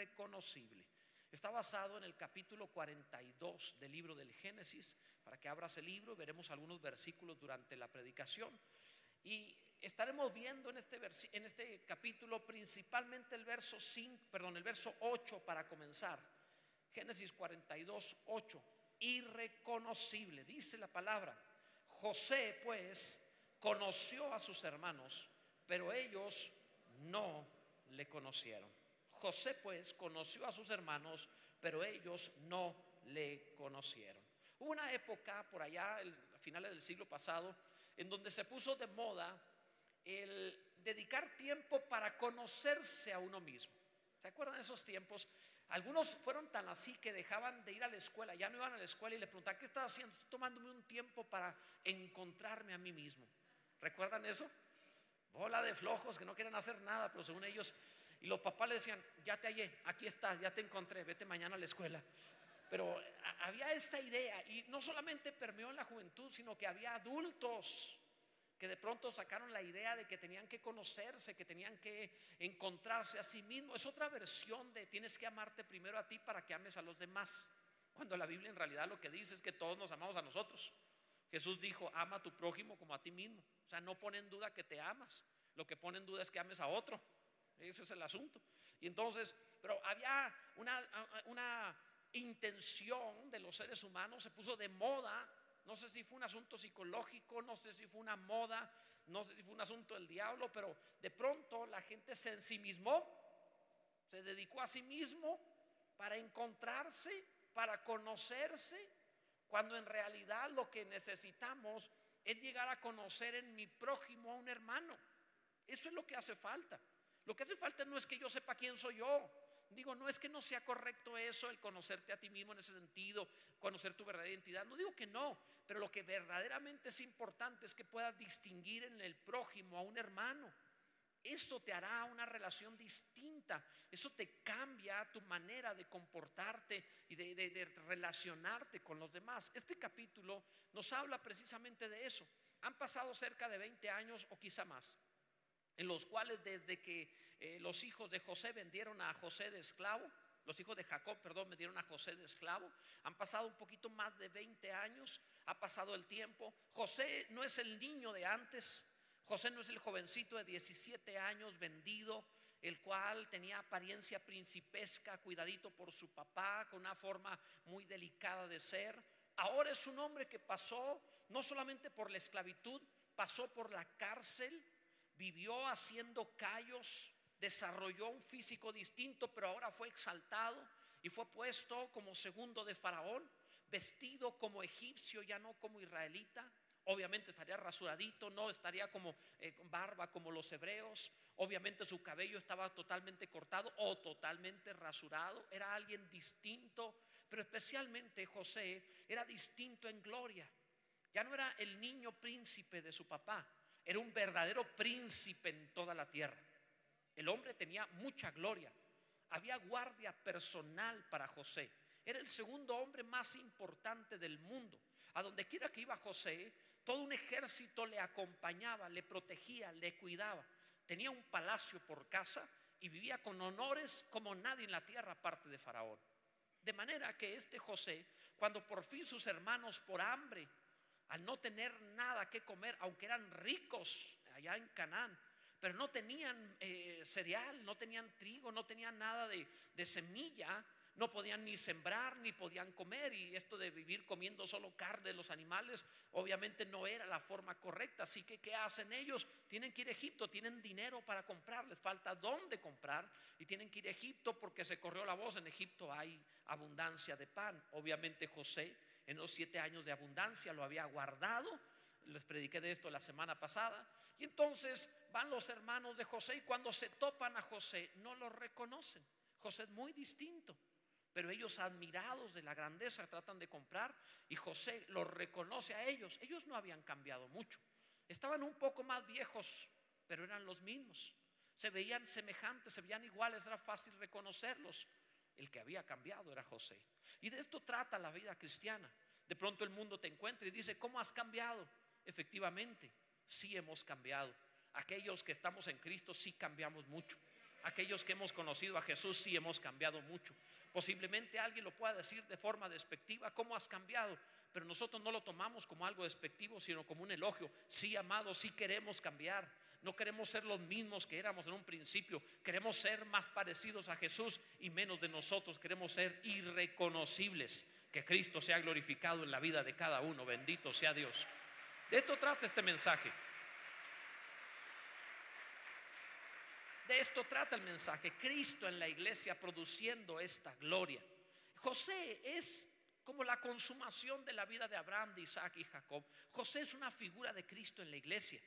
irreconocible. Está basado en el capítulo 42 del libro del Génesis. Para que abras el libro, veremos algunos versículos durante la predicación. Y estaremos viendo en este, en este capítulo principalmente el verso 5, perdón, el verso 8 para comenzar. Génesis 42, 8. Irreconocible, dice la palabra. José, pues, conoció a sus hermanos, pero ellos no le conocieron. José, pues, conoció a sus hermanos, pero ellos no le conocieron. Hubo una época por allá, a finales del siglo pasado, en donde se puso de moda el dedicar tiempo para conocerse a uno mismo. ¿Se acuerdan de esos tiempos? Algunos fueron tan así que dejaban de ir a la escuela, ya no iban a la escuela y le preguntaban, ¿qué estás haciendo? tomándome un tiempo para encontrarme a mí mismo. ¿Recuerdan eso? Bola de flojos que no quieren hacer nada, pero según ellos, y los papás le decían, ya te hallé, aquí estás, ya te encontré, vete mañana a la escuela. Pero había esta idea y no solamente permeó en la juventud, sino que había adultos que de pronto sacaron la idea de que tenían que conocerse, que tenían que encontrarse a sí mismos. Es otra versión de tienes que amarte primero a ti para que ames a los demás. Cuando la Biblia en realidad lo que dice es que todos nos amamos a nosotros. Jesús dijo, ama a tu prójimo como a ti mismo. O sea, no pone en duda que te amas. Lo que pone en duda es que ames a otro. Ese es el asunto. Y entonces, pero había una, una intención de los seres humanos, se puso de moda. No sé si fue un asunto psicológico, no sé si fue una moda, no sé si fue un asunto del diablo, pero de pronto la gente se ensimismó, se dedicó a sí mismo para encontrarse, para conocerse, cuando en realidad lo que necesitamos es llegar a conocer en mi prójimo a un hermano. Eso es lo que hace falta. Lo que hace falta no es que yo sepa quién soy yo. Digo, no es que no sea correcto eso, el conocerte a ti mismo en ese sentido, conocer tu verdadera identidad. No digo que no, pero lo que verdaderamente es importante es que puedas distinguir en el prójimo a un hermano. Eso te hará una relación distinta. Eso te cambia tu manera de comportarte y de, de, relacionarte con los demás. Este capítulo nos habla precisamente de eso. Han pasado cerca de 20 años o quizá más en los cuales desde que eh, los hijos de José vendieron a José de esclavo, los hijos de Jacob, perdón, vendieron a José de esclavo, han pasado un poquito más de 20 años, ha pasado el tiempo, José no es el niño de antes, José no es el jovencito de 17 años vendido, el cual tenía apariencia principesca, cuidadito por su papá, con una forma muy delicada de ser. Ahora es un hombre que pasó no solamente por la esclavitud, pasó por la cárcel, vivió haciendo callos, desarrolló un físico distinto, pero ahora fue exaltado y fue puesto como segundo de Faraón, vestido como egipcio, ya no como israelita. Obviamente estaría rasuradito, no estaría como eh, barba como los hebreos. Obviamente su cabello estaba totalmente cortado o totalmente rasurado. Era alguien distinto, pero especialmente José era distinto en gloria. Ya no era el niño príncipe de su papá, era un verdadero príncipe en toda la tierra. El hombre tenía mucha gloria. Había guardia personal para José. Era el segundo hombre más importante del mundo. A donde quiera que iba José, todo un ejército le acompañaba, le protegía, le cuidaba. Tenía un palacio por casa y vivía con honores como nadie en la tierra aparte de Faraón. De manera que este José, cuando por fin sus hermanos por hambre al no tener nada que comer, aunque eran ricos allá en Canaán, pero no tenían eh, cereal, no tenían trigo, no tenían nada de, de semilla, no podían ni sembrar ni podían comer y esto de vivir comiendo solo carne de los animales obviamente no era la forma correcta. Así que ¿qué hacen ellos? tienen que ir a Egipto tienen dinero para comprar les falta dónde comprar y tienen que ir a Egipto porque se corrió la voz. En Egipto hay abundancia de pan. Obviamente José en los siete años de abundancia, lo había guardado. Les prediqué de esto la semana pasada. Y entonces van los hermanos de José y cuando se topan a José no lo reconocen. José es muy distinto. Pero ellos admirados de la grandeza tratan de comprar y José los reconoce a ellos. Ellos no habían cambiado mucho. Estaban un poco más viejos, pero eran los mismos. Se veían semejantes, se veían iguales, era fácil reconocerlos. El que había cambiado era José. Y de esto trata la vida cristiana. De pronto el mundo te encuentra y dice, ¿cómo has cambiado? Efectivamente, sí hemos cambiado. Aquellos que estamos en Cristo sí cambiamos mucho. Aquellos que hemos conocido a Jesús sí hemos cambiado mucho. Posiblemente alguien lo pueda decir de forma despectiva, ¿cómo has cambiado? Pero nosotros no lo tomamos como algo despectivo, sino como un elogio. Sí, amados, sí queremos cambiar. No queremos ser los mismos que éramos en un principio. Queremos ser más parecidos a Jesús y menos de nosotros. Queremos ser irreconocibles. Que Cristo sea glorificado en la vida de cada uno. Bendito sea Dios. De esto trata este mensaje. De esto trata el mensaje. Cristo en la iglesia produciendo esta gloria. José es como la consumación de la vida de Abraham, de Isaac y Jacob. José es una figura de Cristo en la iglesia.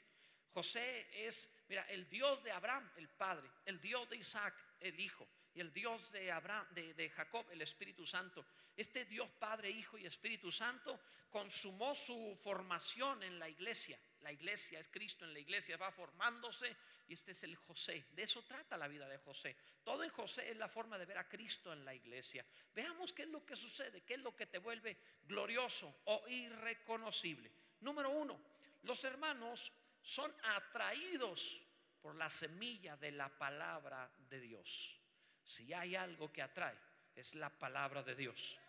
José es, mira, el Dios de Abraham, el Padre, el Dios de Isaac, el Hijo, y el Dios de Abraham, de, Jacob, el Espíritu Santo. Este Dios Padre, Hijo y Espíritu Santo consumó su formación en la iglesia. La iglesia es Cristo en la iglesia, va formándose y este es el José. De eso trata la vida de José. Todo en José es la forma de ver a Cristo en la iglesia. Veamos qué es lo que sucede, qué es lo que te vuelve glorioso o irreconocible. Número uno, los hermanos son atraídos por la semilla de la palabra de Dios. Si hay algo que atrae, es la palabra de Dios.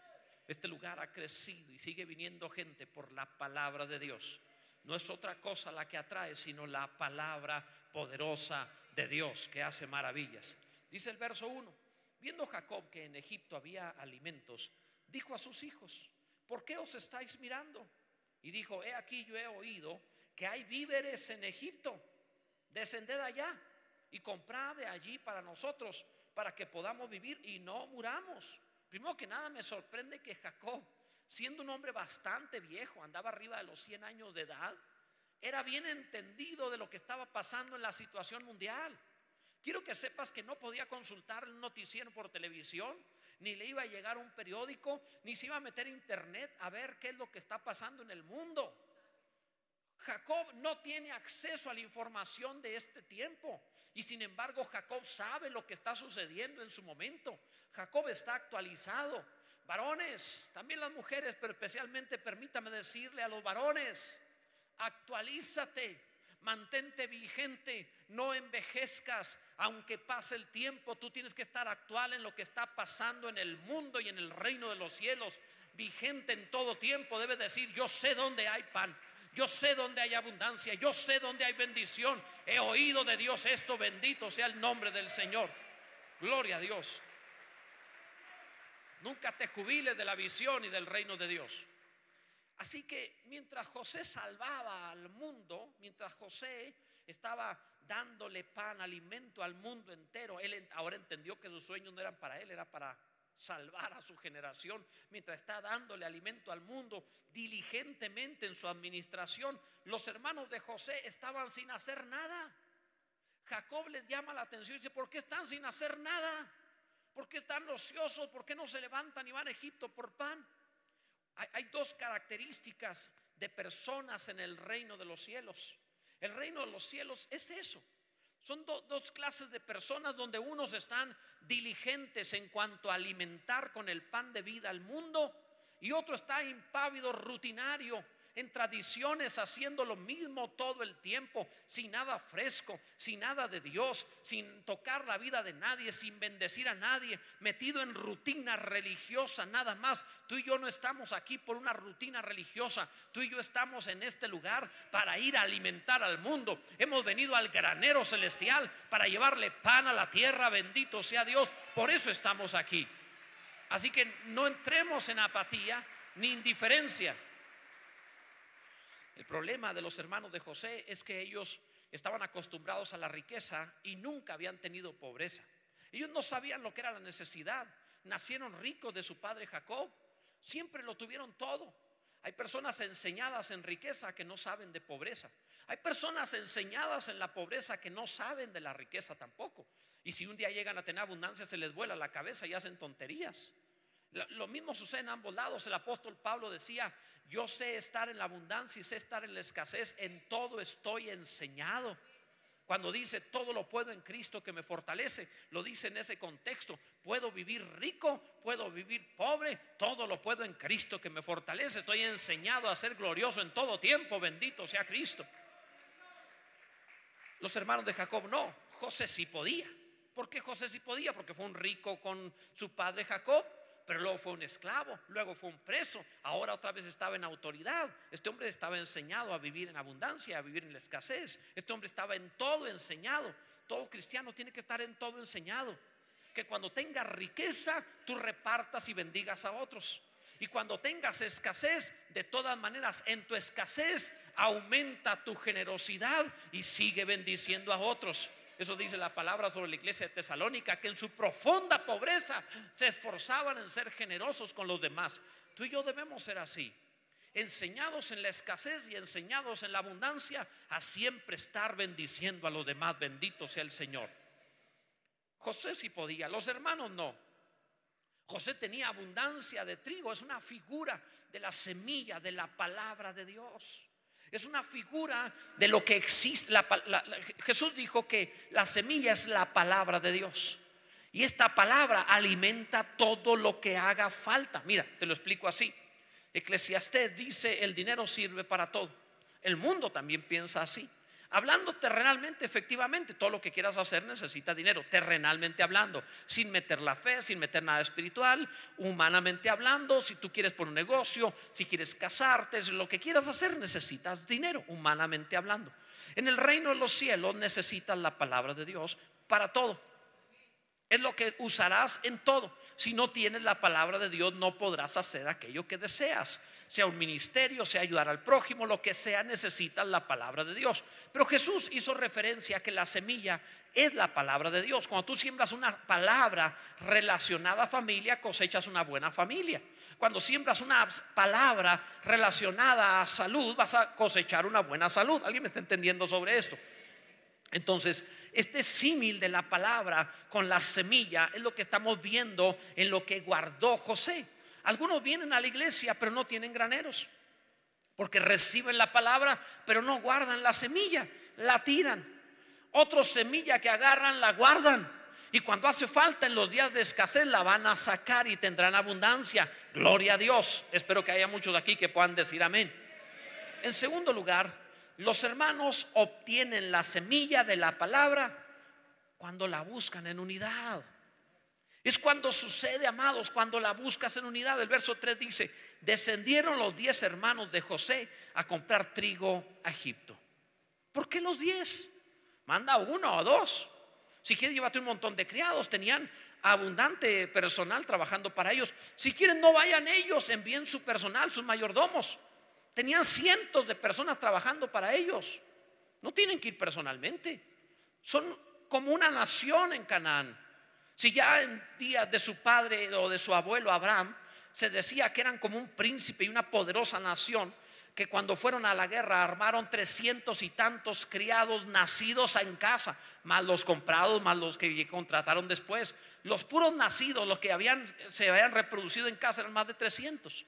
Este lugar ha crecido y sigue viniendo gente por la palabra de Dios no es otra cosa la que atrae, sino la palabra poderosa de Dios que hace maravillas. Dice el verso 1, viendo Jacob que en Egipto había alimentos, dijo a sus hijos, ¿por qué os estáis mirando? Y dijo, he aquí yo he oído que hay víveres en Egipto, descended allá y comprad de allí para nosotros, para que podamos vivir y no muramos. Primero que nada me sorprende que Jacob siendo un hombre bastante viejo, andaba arriba de los 100 años de edad, era bien entendido de lo que estaba pasando en la situación mundial. Quiero que sepas que no podía consultar un noticiero por televisión, ni le iba a llegar un periódico, ni se iba a meter a internet a ver qué es lo que está pasando en el mundo. Jacob no tiene acceso a la información de este tiempo. Y sin embargo, Jacob sabe lo que está sucediendo en su momento. Jacob está actualizado. Varones, también las mujeres, pero especialmente permítame decirle a los varones, actualízate, mantente vigente, no envejezcas, aunque pase el tiempo, tú tienes que estar actual en lo que está pasando en el mundo y en el reino de los cielos, vigente en todo tiempo, debe decir, yo sé dónde hay pan. Yo sé dónde hay abundancia, yo sé dónde hay bendición. He oído de Dios esto, bendito sea el nombre del Señor. Gloria a Dios. Nunca te jubiles de la visión y del reino de Dios. Así que mientras José salvaba al mundo, mientras José estaba dándole pan, alimento al mundo entero, él ahora entendió que sus sueños no eran para él, era para salvar a su generación, mientras está dándole alimento al mundo diligentemente en su administración, los hermanos de José estaban sin hacer nada. Jacob les llama la atención y dice, ¿por qué están sin hacer nada? ¿Por qué están ociosos? ¿Por qué no se levantan y van a Egipto por pan? Hay, dos características de personas en el reino de los cielos. El reino de los cielos es eso. Son dos clases de personas donde unos están diligentes en cuanto a alimentar con el pan de vida al mundo y otro está impávido, rutinario, en tradiciones haciendo lo mismo todo el tiempo, sin nada fresco, sin nada de Dios, sin tocar la vida de nadie, sin bendecir a nadie, metido en rutina religiosa nada más. Tú y yo no estamos aquí por una rutina religiosa, tú y yo estamos en este lugar para ir a alimentar al mundo. Hemos venido al granero celestial para llevarle pan a la tierra, bendito sea Dios. Por eso estamos aquí. Así que no entremos en apatía ni indiferencia. El problema de los hermanos de José es que ellos estaban acostumbrados a la riqueza y nunca habían tenido pobreza. Ellos no sabían lo que era la necesidad. Nacieron ricos de su padre Jacob. Siempre lo tuvieron todo. Hay personas enseñadas en riqueza que no saben de pobreza. Hay personas enseñadas en la pobreza que no saben de la riqueza tampoco. Y si un día llegan a tener abundancia, se les vuela la cabeza y hacen tonterías. Lo mismo sucede en ambos lados. El apóstol Pablo decía, yo sé estar en la abundancia y sé estar en la escasez, en todo estoy enseñado. Cuando dice todo lo puedo en Cristo que me fortalece, lo dice en ese contexto. Puedo vivir rico, puedo vivir pobre, todo lo puedo en Cristo que me fortalece. Estoy enseñado a ser glorioso en todo tiempo, bendito sea Cristo. Los hermanos de Jacob no, José sí podía. ¿Por qué José sí podía? Porque fue un rico con su padre Jacob, pero luego fue un esclavo, luego fue un preso, ahora otra vez estaba en autoridad. Este hombre estaba enseñado a vivir en abundancia, a vivir en la escasez. Este hombre estaba en todo enseñado. Todo cristiano tiene que estar en todo enseñado. Que cuando tengas riqueza, tú repartas y bendigas a otros. Y cuando tengas escasez, de todas maneras, en tu escasez aumenta tu generosidad y sigue bendiciendo a otros. Eso dice la palabra sobre la iglesia de Tesalónica, que en su profunda pobreza se esforzaban en ser generosos con los demás. Tú y yo debemos ser así, enseñados en la escasez y enseñados en la abundancia, a siempre estar bendiciendo a los demás. Bendito sea el Señor. José sí podía, los hermanos no. José tenía abundancia de trigo, es una figura de la semilla de la palabra de Dios. Es una figura de lo que existe. Jesús dijo que la semilla es la palabra de Dios. Y esta palabra alimenta todo lo que haga falta. Mira, te lo explico así. Eclesiastés dice, el dinero sirve para todo. El mundo también piensa así. Hablando terrenalmente, efectivamente, todo lo que quieras hacer necesita dinero, terrenalmente hablando, sin meter la fe, sin meter nada espiritual, humanamente hablando, si tú quieres por un negocio, si quieres casarte, lo que quieras hacer necesitas dinero, humanamente hablando. En el reino de los cielos necesitas la palabra de Dios para todo. Es lo que usarás en todo. Si no tienes la palabra de Dios, no podrás hacer aquello que deseas sea un ministerio, sea ayudar al prójimo, lo que sea, necesitas la palabra de Dios. Pero Jesús hizo referencia a que la semilla es la palabra de Dios. Cuando tú siembras una palabra relacionada a familia, cosechas una buena familia. Cuando siembras una palabra relacionada a salud, vas a cosechar una buena salud. ¿Alguien me está entendiendo sobre esto? Entonces, este símil de la palabra con la semilla es lo que estamos viendo en lo que guardó José. Algunos vienen a la iglesia pero no tienen graneros. Porque reciben la palabra pero no guardan la semilla, la tiran. Otros semilla que agarran la guardan. Y cuando hace falta en los días de escasez la van a sacar y tendrán abundancia. Gloria a Dios. Espero que haya muchos aquí que puedan decir amén. En segundo lugar, los hermanos obtienen la semilla de la palabra cuando la buscan en unidad. Es cuando sucede, amados, cuando la buscas en unidad. El verso 3 dice, descendieron los diez hermanos de José a comprar trigo a Egipto. ¿Por qué los diez? Manda uno o dos. Si quieres, llévate un montón de criados. Tenían abundante personal trabajando para ellos. Si quieren, no vayan ellos, envíen su personal, sus mayordomos. Tenían cientos de personas trabajando para ellos. No tienen que ir personalmente. Son como una nación en Canaán. Si ya en días de su padre o de su abuelo Abraham se decía que eran como un príncipe y una poderosa nación, que cuando fueron a la guerra armaron trescientos y tantos criados nacidos en casa, más los comprados, más los que contrataron después. Los puros nacidos, los que habían, se habían reproducido en casa, eran más de 300.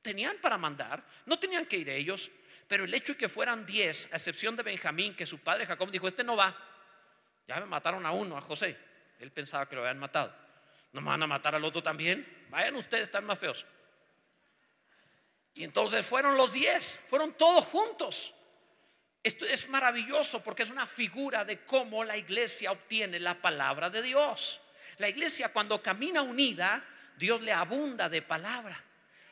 Tenían para mandar, no tenían que ir ellos, pero el hecho de que fueran 10, a excepción de Benjamín, que su padre Jacob dijo, este no va, ya me mataron a uno, a José. Él pensaba que lo habían matado. ¿No me van a matar al otro también? Vayan ustedes, están más feos. Y entonces fueron los diez, fueron todos juntos. Esto es maravilloso porque es una figura de cómo la iglesia obtiene la palabra de Dios. La iglesia cuando camina unida, Dios le abunda de palabra,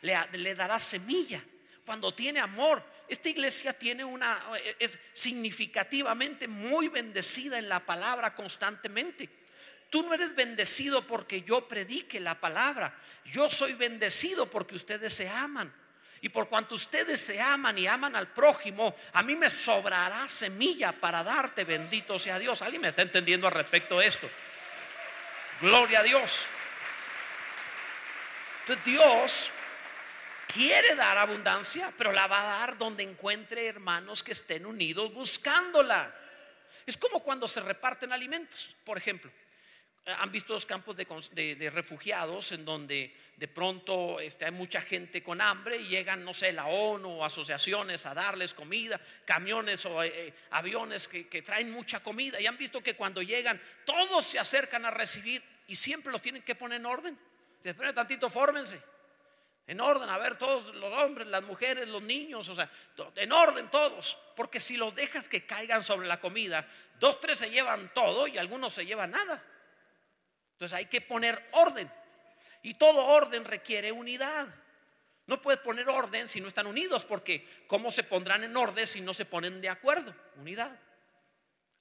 le, le dará semilla. Cuando tiene amor, esta iglesia tiene una, es significativamente muy bendecida en la palabra constantemente. Tú no eres bendecido porque yo predique la palabra. Yo soy bendecido porque ustedes se aman. Y por cuanto ustedes se aman y aman al prójimo, a mí me sobrará semilla para darte, bendito sea Dios. ¿Alguien me está entendiendo al respecto de esto? Gloria a Dios. Entonces Dios quiere dar abundancia, pero la va a dar donde encuentre hermanos que estén unidos buscándola. Es como cuando se reparten alimentos, por ejemplo. Han visto los campos de, refugiados en donde de pronto este, hay mucha gente con hambre y llegan, no sé, la ONU o asociaciones a darles comida, camiones o eh, eh, aviones que, traen mucha comida. Y han visto que cuando llegan, todos se acercan a recibir y siempre los tienen que poner en orden. Después tantito, fórmense. En orden, a ver, todos los hombres, las mujeres, los niños, o sea, en orden todos. Porque si los dejas que caigan sobre la comida, dos, tres se llevan todo y algunos se llevan nada. Entonces hay que poner orden. Y todo orden requiere unidad. No puedes poner orden si no están unidos, porque ¿cómo se pondrán en orden si no se ponen de acuerdo? Unidad.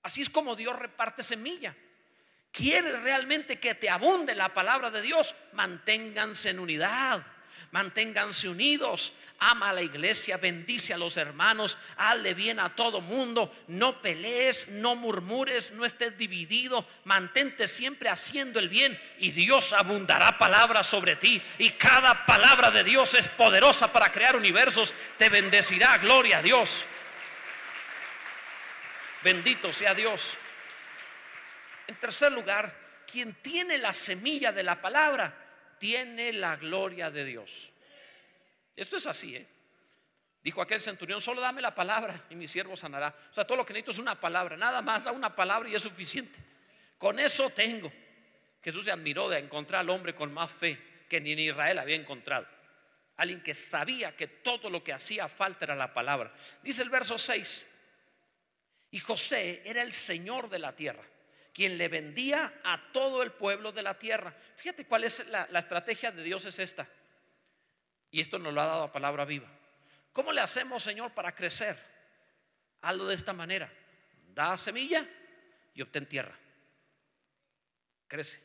Así es como Dios reparte semilla. Quiere realmente que te abunde la palabra de Dios, manténganse en unidad manténganse unidos, ama a la iglesia, bendice a los hermanos, hazle bien a todo mundo, no pelees, no murmures, no estés dividido, mantente siempre haciendo el bien y Dios abundará palabras sobre ti. Y cada palabra de Dios es poderosa para crear universos, te bendecirá, gloria a Dios. Bendito sea Dios. En tercer lugar, quien tiene la semilla de la palabra tiene la gloria de Dios. Esto es así, ¿eh? Dijo aquel centurión, solo dame la palabra y mi siervo sanará. O sea, todo lo que necesito es una palabra, nada más da una palabra y es suficiente. Con eso tengo. Jesús se admiró de encontrar al hombre con más fe que ni en Israel había encontrado. Alguien que sabía que todo lo que hacía falta era la palabra. Dice el verso 6, y José era el Señor de la tierra quien le vendía a todo el pueblo de la tierra. Fíjate cuál es la, estrategia de Dios es esta. Y esto nos lo ha dado a palabra viva. ¿Cómo le hacemos, Señor, para crecer? Algo de esta manera. Da semilla y obtén tierra. Crece,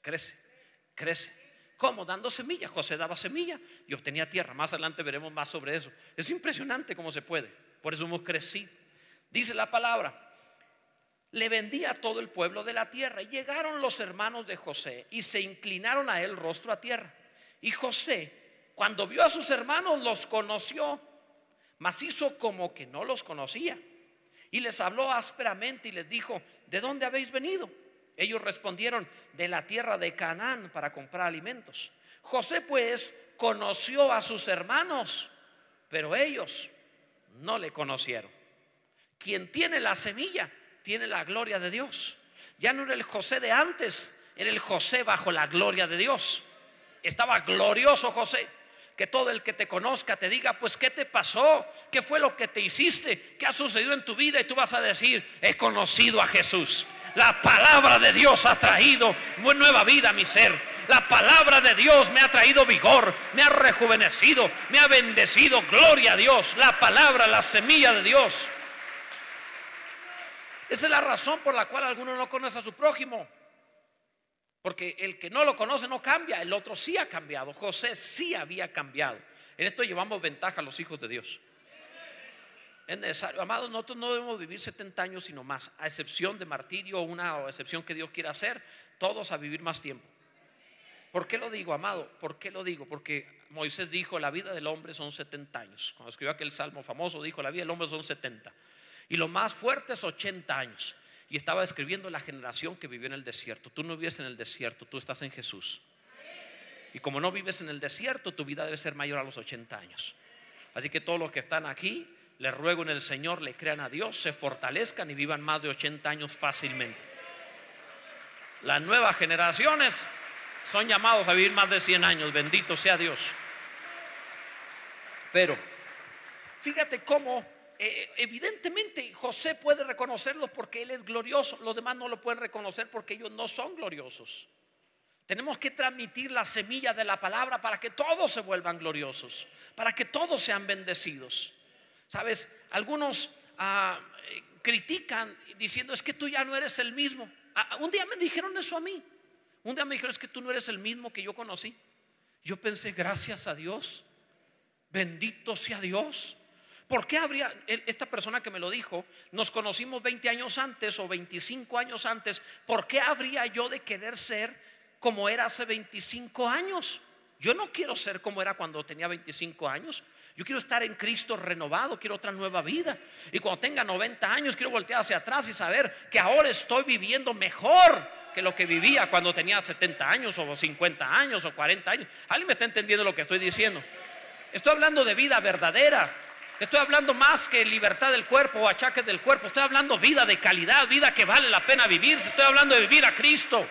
crece, crece. ¿Cómo? Dando semilla. José daba semilla y obtenía tierra. Más adelante veremos más sobre eso. Es impresionante cómo se puede. Por eso hemos crecido. Dice la palabra, le vendía a todo el pueblo de la tierra. Y llegaron los hermanos de José y se inclinaron a él rostro a tierra. Y José, cuando vio a sus hermanos, los conoció, mas hizo como que no los conocía. Y les habló ásperamente y les dijo, ¿de dónde habéis venido? Ellos respondieron, de la tierra de Canaán para comprar alimentos. José pues conoció a sus hermanos, pero ellos no le conocieron. Quien tiene la semilla tiene la gloria de Dios. Ya no era el José de antes, era el José bajo la gloria de Dios. Estaba glorioso José. Que todo el que te conozca te diga, pues, ¿qué te pasó? ¿Qué fue lo que te hiciste? ¿Qué ha sucedido en tu vida? Y tú vas a decir, he conocido a Jesús. La palabra de Dios ha traído nueva vida a mi ser. La palabra de Dios me ha traído vigor, me ha rejuvenecido, me ha bendecido. Gloria a Dios. La palabra, la semilla de Dios. Esa es la razón por la cual alguno no conoce a su prójimo. Porque el que no lo conoce no cambia, el otro sí ha cambiado. José sí había cambiado. En esto llevamos ventaja a los hijos de Dios. Es necesario, amados, nosotros no debemos vivir 70 años sino más, a excepción de martirio o una excepción que Dios quiera hacer, todos a vivir más tiempo. ¿Por qué lo digo, amado? ¿Por qué lo digo? Porque Moisés dijo, la vida del hombre son 70 años. Cuando escribió aquel salmo famoso, dijo, la vida del hombre son 70 y lo más fuerte es 80 años. Y estaba describiendo la generación que vivió en el desierto. Tú no vives en el desierto, tú estás en Jesús. Y como no vives en el desierto, tu vida debe ser mayor a los 80 años. Así que todos los que están aquí, les ruego en el Señor, le crean a Dios, se fortalezcan y vivan más de 80 años fácilmente. Las nuevas generaciones son llamados a vivir más de 100 años, bendito sea Dios. Pero, fíjate cómo eh, evidentemente José puede reconocerlos porque él es glorioso, los demás no lo pueden reconocer porque ellos no son gloriosos. Tenemos que transmitir la semilla de la palabra para que todos se vuelvan gloriosos, para que todos sean bendecidos. Sabes, algunos ah, critican diciendo es que tú ya no eres el mismo. Ah, un día me dijeron eso a mí. Un día me dijeron es que tú no eres el mismo que yo conocí. Yo pensé, gracias a Dios, bendito sea Dios. ¿Por qué habría, esta persona que me lo dijo, nos conocimos 20 años antes o 25 años antes, ¿por qué habría yo de querer ser como era hace 25 años? Yo no quiero ser como era cuando tenía 25 años. Yo quiero estar en Cristo renovado, quiero otra nueva vida. Y cuando tenga 90 años, quiero voltear hacia atrás y saber que ahora estoy viviendo mejor que lo que vivía cuando tenía 70 años o 50 años o 40 años. ¿Alguien me está entendiendo lo que estoy diciendo? Estoy hablando de vida verdadera. Estoy hablando más que libertad del cuerpo o achaques del cuerpo. Estoy hablando vida de calidad, vida que vale la pena vivir. Estoy hablando de vivir a Cristo.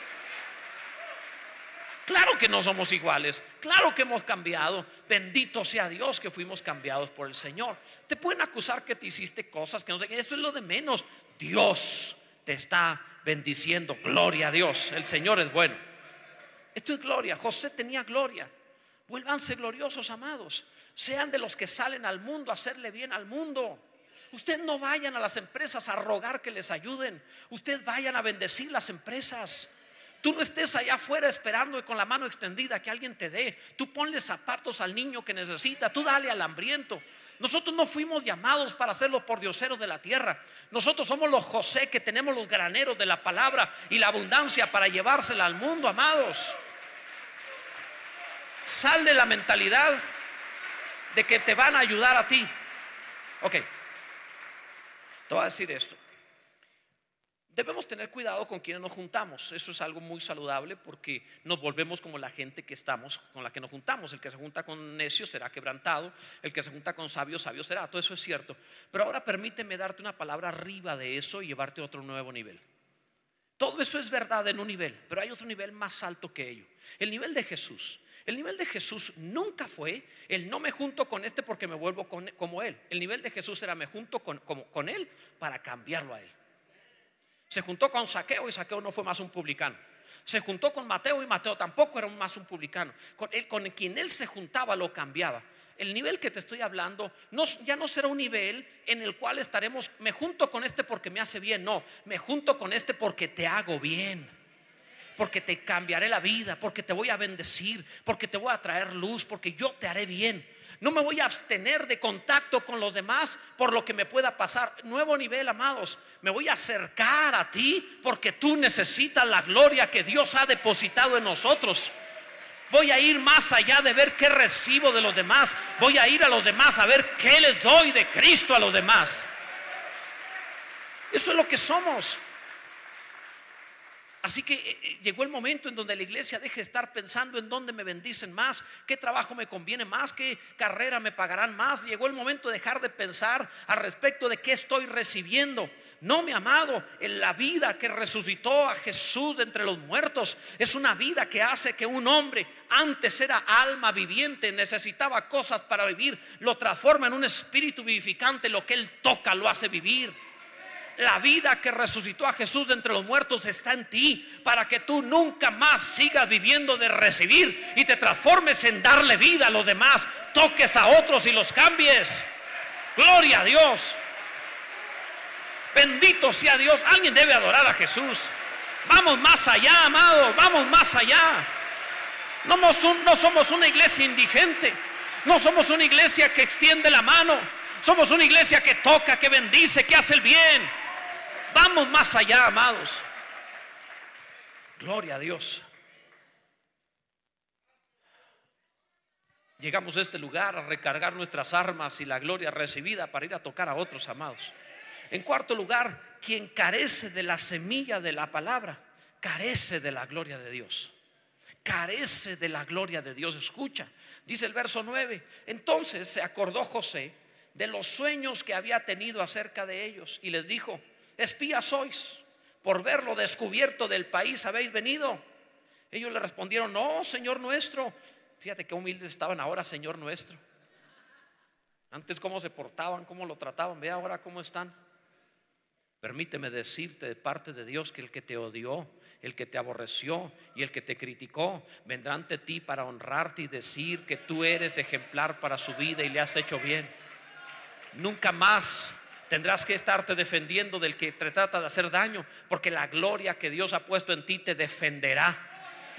Claro que no somos iguales, claro que hemos cambiado. Bendito sea Dios que fuimos cambiados por el Señor. Te pueden acusar que te hiciste cosas que no sé, eso es lo de menos. Dios te está bendiciendo. Gloria a Dios, el Señor es bueno. Esto es gloria. José tenía gloria. Vuélvanse gloriosos, amados. Sean de los que salen al mundo a hacerle bien al mundo. Ustedes no vayan a las empresas a rogar que les ayuden. Ustedes vayan a bendecir las empresas. Tú no estés allá afuera esperando con la mano extendida que alguien te dé. Tú ponle zapatos al niño que necesita. Tú dale al hambriento. Nosotros no fuimos llamados para ser los pordioseros de la tierra. Nosotros somos los José que tenemos los graneros de la palabra y la abundancia para llevársela al mundo, amados. Sal de la mentalidad de que te van a ayudar a ti. Ok, te voy a decir esto. Debemos tener cuidado con quienes nos juntamos. Eso es algo muy saludable porque nos volvemos como la gente que estamos, con la que nos juntamos. El que se junta con necios será quebrantado. El que se junta con sabios, sabio será. Todo eso es cierto. Pero ahora permíteme darte una palabra arriba de eso y llevarte a otro nuevo nivel. Todo eso es verdad en un nivel, pero hay otro nivel más alto que ello. El nivel de Jesús. El nivel de Jesús nunca fue el no me junto con este porque me vuelvo como él. El nivel de Jesús era me junto con, con él para cambiarlo a él. Se juntó con Saqueo y Saqueo no fue más un publicano. Se juntó con Mateo y Mateo tampoco era más un publicano. Con, él, con quien él se juntaba lo cambiaba. El nivel que te estoy hablando ya no será un nivel en el cual estaremos, me junto con este porque me hace bien. No, me junto con este porque te hago bien porque te cambiaré la vida, porque te voy a bendecir, porque te voy a traer luz, porque yo te haré bien. No me voy a abstener de contacto con los demás por lo que me pueda pasar. Nuevo nivel, amados. Me voy a acercar a ti porque tú necesitas la gloria que Dios ha depositado en nosotros. Voy a ir más allá de ver qué recibo de los demás. Voy a ir a los demás a ver qué les doy de Cristo a los demás. Eso es lo que somos. Así que eh, eh, llegó el momento en donde la iglesia deje de estar pensando en dónde me bendicen más, qué trabajo me conviene más, qué carrera me pagarán más. Llegó el momento de dejar de pensar al respecto de qué estoy recibiendo. No, mi amado, en la vida que resucitó a Jesús de entre los muertos es una vida que hace que un hombre antes era alma viviente, necesitaba cosas para vivir, lo transforma en un espíritu vivificante, lo que él toca lo hace vivir. La vida que resucitó a Jesús de entre los muertos está en ti para que tú nunca más sigas viviendo de recibir y te transformes en darle vida a los demás, toques a otros y los cambies. Gloria a Dios. Bendito sea Dios. Alguien debe adorar a Jesús. Vamos más allá, amados. Vamos más allá. No, no somos una iglesia indigente. No somos una iglesia que extiende la mano. Somos una iglesia que toca, que bendice, que hace el bien. Vamos más allá, amados. Gloria a Dios. Llegamos a este lugar a recargar nuestras armas y la gloria recibida para ir a tocar a otros amados. En cuarto lugar, quien carece de la semilla de la palabra, carece de la gloria de Dios. Carece de la gloria de Dios. Escucha, dice el verso 9. Entonces se acordó José de los sueños que había tenido acerca de ellos y les dijo, espías sois, por verlo descubierto del país habéis venido. Ellos le respondieron, no, Señor nuestro. Fíjate qué humildes estaban ahora, Señor nuestro. Antes cómo se portaban, cómo lo trataban, ve ahora cómo están. Permíteme decirte de parte de Dios que el que te odió, el que te aborreció y el que te criticó vendrán ante ti para honrarte y decir que tú eres ejemplar para su vida y le has hecho bien. Nunca más Tendrás que estarte defendiendo del que te trata de hacer daño, porque la gloria que Dios ha puesto en ti te defenderá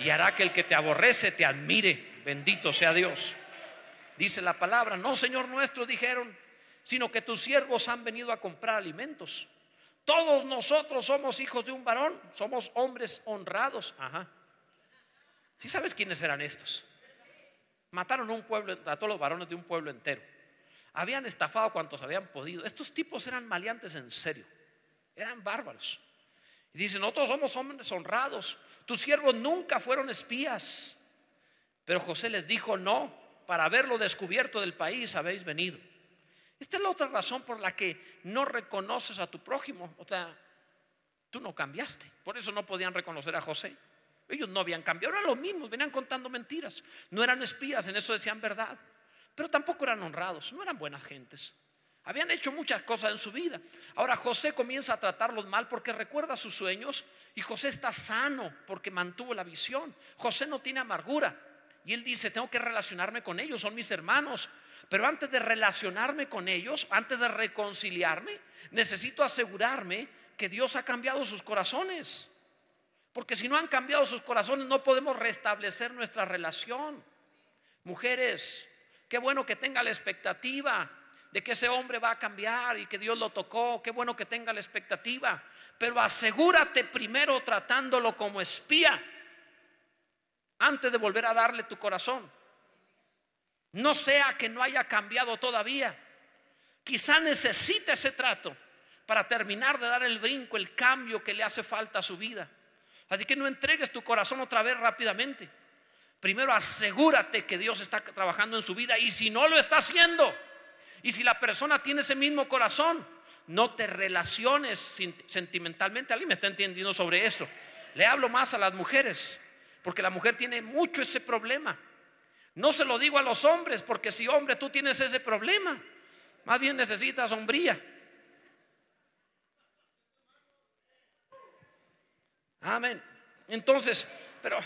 y hará que el que te aborrece te admire. Bendito sea Dios. Dice la palabra, no Señor nuestro, dijeron, sino que tus siervos han venido a comprar alimentos. Todos nosotros somos hijos de un varón, somos hombres honrados. Ajá. ¿Sí sabes quiénes eran estos? Mataron a un pueblo, a todos los varones de un pueblo entero. Habían estafado cuantos habían podido. Estos tipos eran maleantes en serio. Eran bárbaros. Y dicen, nosotros somos hombres honrados. Tus siervos nunca fueron espías. Pero José les dijo, no, para haberlo descubierto del país habéis venido. Esta es la otra razón por la que no reconoces a tu prójimo. O sea, tú no cambiaste. Por eso no podían reconocer a José. Ellos no habían cambiado, eran los mismos, venían contando mentiras. No eran espías, en eso decían verdad pero tampoco eran honrados, no eran buenas gentes. Habían hecho muchas cosas en su vida. Ahora José comienza a tratarlos mal porque recuerda sus sueños y José está sano porque mantuvo la visión. José no tiene amargura y él dice, tengo que relacionarme con ellos, son mis hermanos. Pero antes de relacionarme con ellos, antes de reconciliarme, necesito asegurarme que Dios ha cambiado sus corazones. Porque si no han cambiado sus corazones, no podemos restablecer nuestra relación. Mujeres, qué bueno que tenga la expectativa de que ese hombre va a cambiar y que Dios lo tocó. Qué bueno que tenga la expectativa. Pero asegúrate primero tratándolo como espía antes de volver a darle tu corazón. No sea que no haya cambiado todavía. Quizá necesite ese trato para terminar de dar el brinco, el cambio que le hace falta a su vida. Así que no entregues tu corazón otra vez rápidamente. Primero asegúrate que Dios está trabajando en su vida y si no lo está haciendo, y si la persona tiene ese mismo corazón, no te relaciones sentimentalmente. ¿Alguien me está entendiendo sobre esto? Le hablo más a las mujeres, porque la mujer tiene mucho ese problema. No se lo digo a los hombres, porque si hombre tú tienes ese problema, más bien necesitas sombría. Amén. Entonces, pero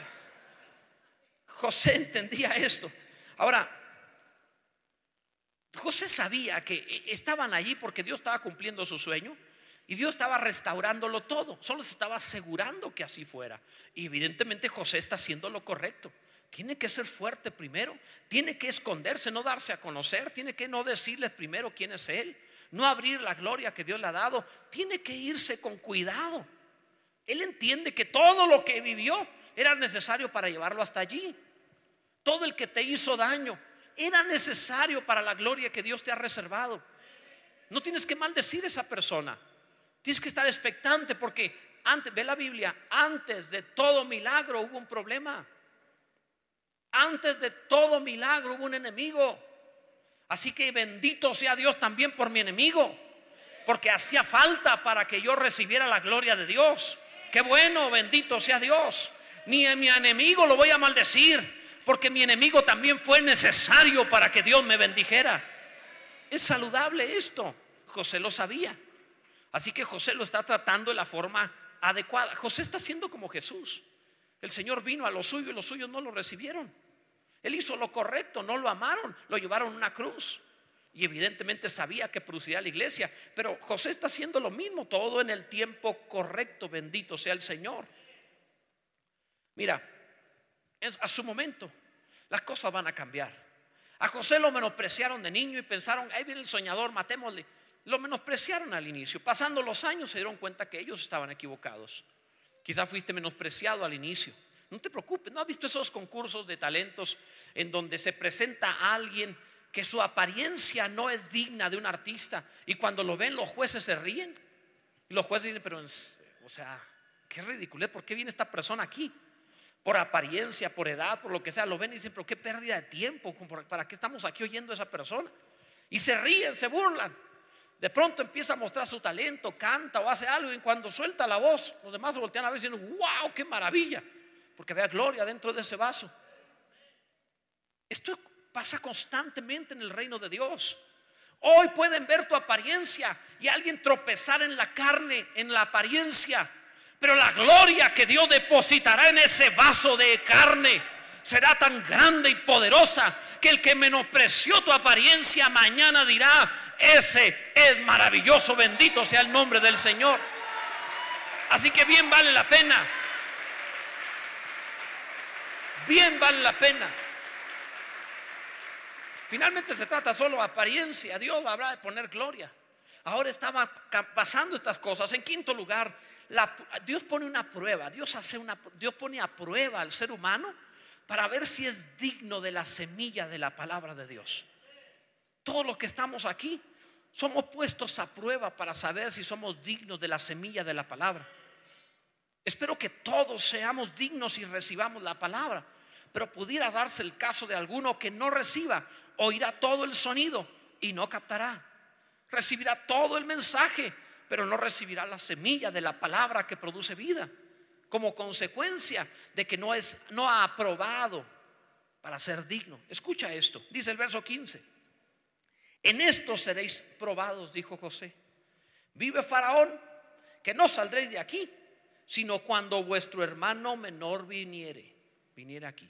José entendía esto. Ahora, José sabía que e, estaban allí porque Dios estaba cumpliendo su sueño y Dios estaba restaurándolo todo. Solo se estaba asegurando que así fuera. Y evidentemente José está haciendo lo correcto. Tiene que ser fuerte primero, tiene que esconderse, no darse a conocer, tiene que no decirles primero quién es Él, no abrir la gloria que Dios le ha dado, tiene que irse con cuidado. Él entiende que todo lo que vivió era necesario para llevarlo hasta allí. Todo el que te hizo daño, era necesario para la gloria que Dios te ha reservado. No tienes que maldecir a esa persona. Tienes que estar expectante porque antes, ve la Biblia, antes de todo milagro hubo un problema. Antes de todo milagro hubo un enemigo. Así que bendito sea Dios también por mi enemigo. Porque hacía falta para que yo recibiera la gloria de Dios. Qué bueno, bendito sea Dios. Ni a mi enemigo lo voy a maldecir porque mi enemigo también fue necesario para que Dios me bendijera. Es saludable esto. José lo sabía. Así que José lo está tratando de la forma adecuada. José está siendo como Jesús. El Señor vino a lo suyo y los suyos no lo recibieron. Él hizo lo correcto, no lo amaron, lo llevaron a una cruz. Y evidentemente sabía que produciría la iglesia. Pero José está haciendo lo mismo, todo en el tiempo correcto. Bendito sea el Señor. Mira, a su momento, las cosas van a cambiar. A José lo menospreciaron de niño y pensaron, ahí viene el soñador, matémosle. Lo menospreciaron al inicio. Pasando los años se dieron cuenta que ellos estaban equivocados. Quizás fuiste menospreciado al inicio. No te preocupes, ¿no has visto esos concursos de talentos en donde se presenta a alguien que su apariencia no es digna de un artista y cuando lo ven los jueces se ríen? Y los jueces dicen, pero, o sea, qué ridículo, ¿por qué viene esta persona aquí? Por apariencia, por edad, por lo que sea, lo ven y dicen, pero qué pérdida de tiempo, ¿para qué estamos aquí oyendo a esa persona? Y se ríen, se burlan. De pronto empieza a mostrar su talento, canta o hace algo y cuando suelta la voz, los demás se voltean a ver diciendo, wow, qué maravilla, porque vea gloria dentro de ese vaso. Esto pasa constantemente en el reino de Dios. Hoy pueden ver tu apariencia y alguien tropezar en la carne, en la apariencia pero la gloria que Dios depositará en ese vaso de carne será tan grande y poderosa que el que menospreció tu apariencia mañana dirá, ese es maravilloso, bendito sea el nombre del Señor. Así que bien vale la pena. Bien vale la pena. Finalmente se trata solo de apariencia. Dios habrá de poner gloria. Ahora estaba pasando estas cosas. En quinto lugar, Dios pone una prueba, Dios, hace una, Dios pone a prueba al ser humano para ver si es digno de la semilla de la palabra de Dios. Todos los que estamos aquí somos puestos a prueba para saber si somos dignos de la semilla de la palabra. Espero que todos seamos dignos y recibamos la palabra, pero pudiera darse el caso de alguno que no reciba, oirá todo el sonido y no captará. Recibirá todo el mensaje, pero no recibirá la semilla de la palabra que produce vida, como consecuencia de que no, es, no ha aprobado para ser digno. Escucha esto, dice el verso 15. En esto seréis probados, dijo José. Vive Faraón, que no saldréis de aquí, sino cuando vuestro hermano menor viniere, viniere aquí.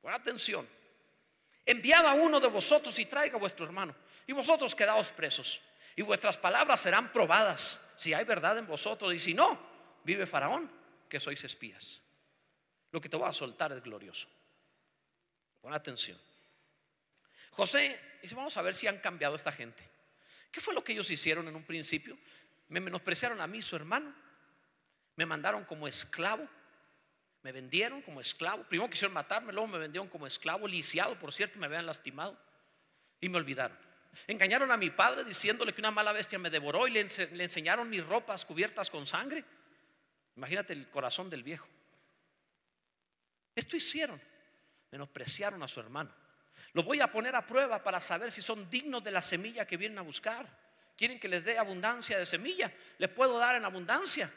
Pon atención. Enviad a uno de vosotros y traiga a vuestro hermano, y vosotros quedaos presos, y vuestras palabras serán probadas, si hay verdad en vosotros, y si no, vive Faraón, que sois espías. Lo que te voy a soltar es glorioso. Pon atención. José dice, vamos a ver si han cambiado esta gente. ¿Qué fue lo que ellos hicieron en un principio? Me menospreciaron a mí, su hermano. Me mandaron como esclavo. Me vendieron como esclavo. Primero quisieron matarme, luego me vendieron como esclavo, lisiado, por cierto, me habían lastimado. Y me olvidaron. Engañaron a mi padre diciéndole que una mala bestia me devoró y le, enseñaron mis ropas cubiertas con sangre. Imagínate el corazón del viejo. Esto hicieron. Menospreciaron a su hermano. Los voy a poner a prueba para saber si son dignos de la semilla que vienen a buscar. Quieren que les dé abundancia de semilla. Les puedo dar en abundancia.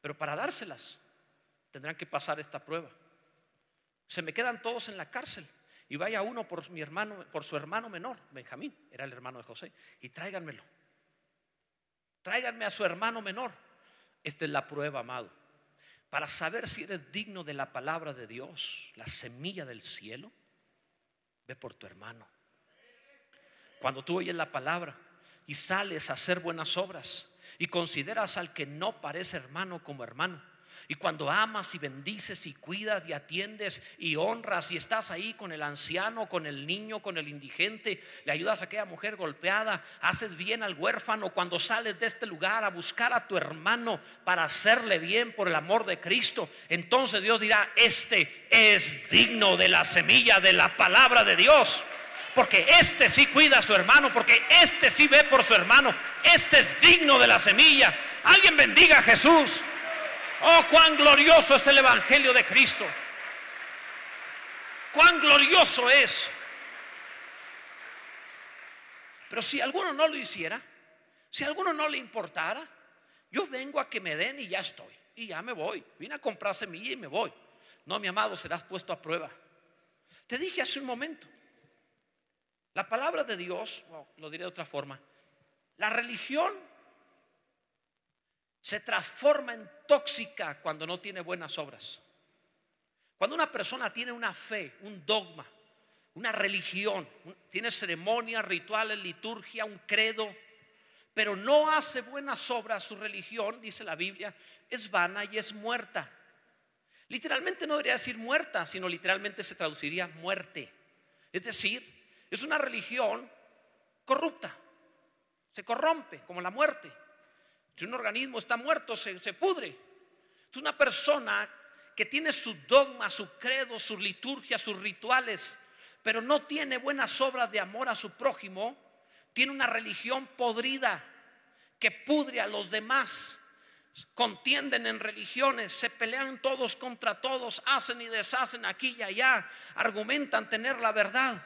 Pero para dárselas tendrán que pasar esta prueba. Se me quedan todos en la cárcel. Y vaya uno por mi hermano, por su hermano menor, Benjamín, era el hermano de José, y tráiganmelo. Tráiganme a su hermano menor. Esta es la prueba, amado para saber si eres digno de la palabra de Dios, la semilla del cielo, ve por tu hermano. Cuando tú oyes la palabra y sales a hacer buenas obras y consideras al que no parece hermano como hermano, y cuando amas y bendices y cuidas y atiendes y honras y estás ahí con el anciano, con el niño, con el indigente, le ayudas a aquella mujer golpeada, haces bien al huérfano, cuando sales de este lugar a buscar a tu hermano para hacerle bien por el amor de Cristo, entonces Dios dirá, este es digno de la semilla de la palabra de Dios. Porque este sí cuida a su hermano, porque este sí ve por su hermano, este es digno de la semilla. Alguien bendiga a Jesús. Oh, cuán glorioso es el Evangelio de Cristo. Cuán glorioso es. Pero si alguno no lo hiciera, si alguno no le importara, yo vengo a que me den y ya estoy. Y ya me voy. Vine a comprar semilla y me voy. No, mi amado, serás puesto a prueba. Te dije hace un momento, la palabra de Dios, lo diré de otra forma, la religión se transforma en tóxica cuando no tiene buenas obras. Cuando una persona tiene una fe, un dogma, una religión, tiene ceremonias, rituales, liturgia, un credo, pero no hace buenas obras, su religión, dice la Biblia, es vana y es muerta. Literalmente no debería decir muerta, sino literalmente se traduciría muerte. Es decir, es una religión corrupta, se corrompe como la muerte. Si un organismo está muerto, se, pudre. Es una persona que tiene su dogma, su credo, su liturgia, sus rituales, pero no tiene buenas obras de amor a su prójimo, tiene una religión podrida que pudre a los demás. Contienden en religiones, se pelean todos contra todos, hacen y deshacen aquí y allá, argumentan tener la verdad.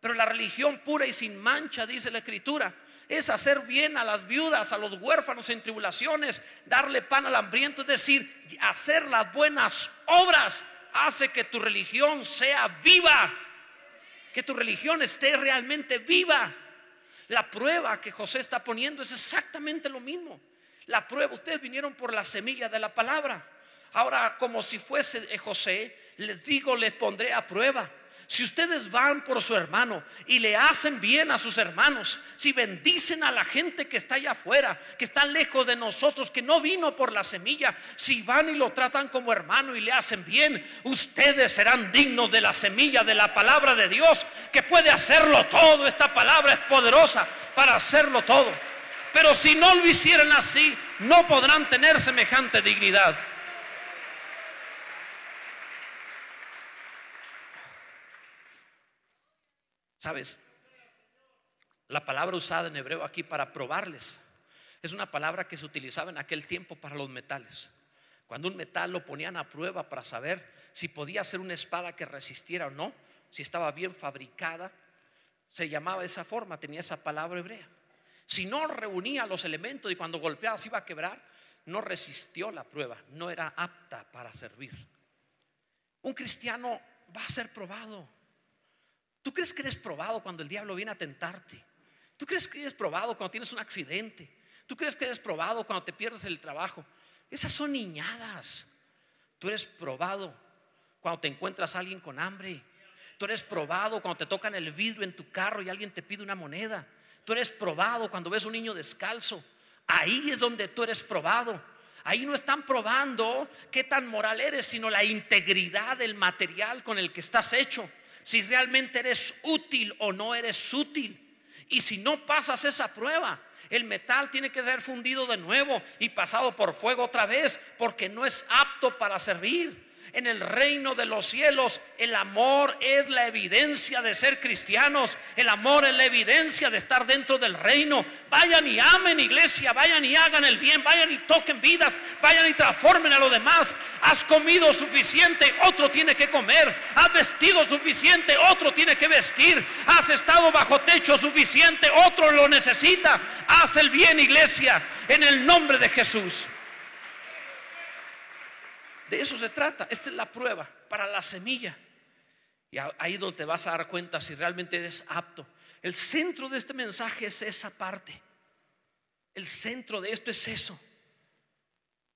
Pero la religión pura y sin mancha, dice la escritura, es hacer bien a las viudas, a los huérfanos en tribulaciones, darle pan al hambriento, es decir, hacer las buenas obras hace que tu religión sea viva, que tu religión esté realmente viva. La prueba que José está poniendo es exactamente lo mismo. La prueba, ustedes vinieron por la semilla de la palabra. Ahora, como si fuese José, les digo, les pondré a prueba. Si ustedes van por su hermano y le hacen bien a sus hermanos, si bendicen a la gente que está allá afuera, que está lejos de nosotros, que no vino por la semilla, si van y lo tratan como hermano y le hacen bien, ustedes serán dignos de la semilla de la palabra de Dios, que puede hacerlo todo. Esta palabra es poderosa para hacerlo todo. Pero si no lo hicieran así, no podrán tener semejante dignidad. ¿Sabes? La palabra usada en hebreo aquí para probarles es una palabra que se utilizaba en aquel tiempo para los metales. Cuando un metal lo ponían a prueba para saber si podía ser una espada que resistiera o no, si estaba bien fabricada, se llamaba de esa forma, tenía esa palabra hebrea. Si no reunía los elementos y cuando golpeaba se iba a quebrar, no resistió la prueba, no era apta para servir. Un cristiano va a ser probado. ¿Tú crees que eres probado cuando el diablo viene a tentarte? ¿Tú crees que eres probado cuando tienes un accidente? ¿Tú crees que eres probado cuando te pierdes el trabajo? Esas son niñadas. Tú eres probado cuando te encuentras a alguien con hambre. Tú eres probado cuando te tocan el vidrio en tu carro y alguien te pide una moneda. Tú eres probado cuando ves un niño descalzo. Ahí es donde tú eres probado. Ahí no están probando qué tan moral eres, sino la integridad del material con el que estás hecho. Si realmente eres útil o no eres útil. Y si no pasas esa prueba, el metal tiene que ser fundido de nuevo y pasado por fuego otra vez, porque no es apto para servir en el reino de los cielos. El amor es la evidencia de ser cristianos. El amor es la evidencia de estar dentro del reino. Vayan y amen iglesia, vayan y hagan el bien, vayan y toquen vidas, vayan y transformen a los demás. Has comido suficiente, otro tiene que comer. Has vestido suficiente, otro tiene que vestir. Has estado bajo techo suficiente, otro lo necesita. Haz el bien iglesia en el nombre de Jesús. De eso se trata. Esta es la prueba para la semilla. Y ahí donde te vas a dar cuenta si realmente eres apto. El centro de este mensaje es esa parte. El centro de esto es eso.